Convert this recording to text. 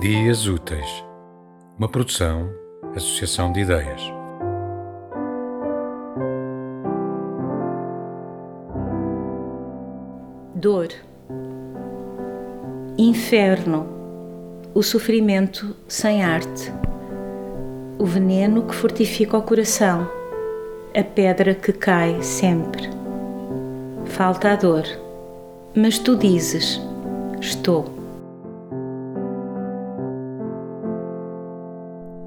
Dias Úteis, uma produção, associação de ideias. Dor, inferno, o sofrimento sem arte, o veneno que fortifica o coração, a pedra que cai sempre. Falta a dor, mas tu dizes: Estou.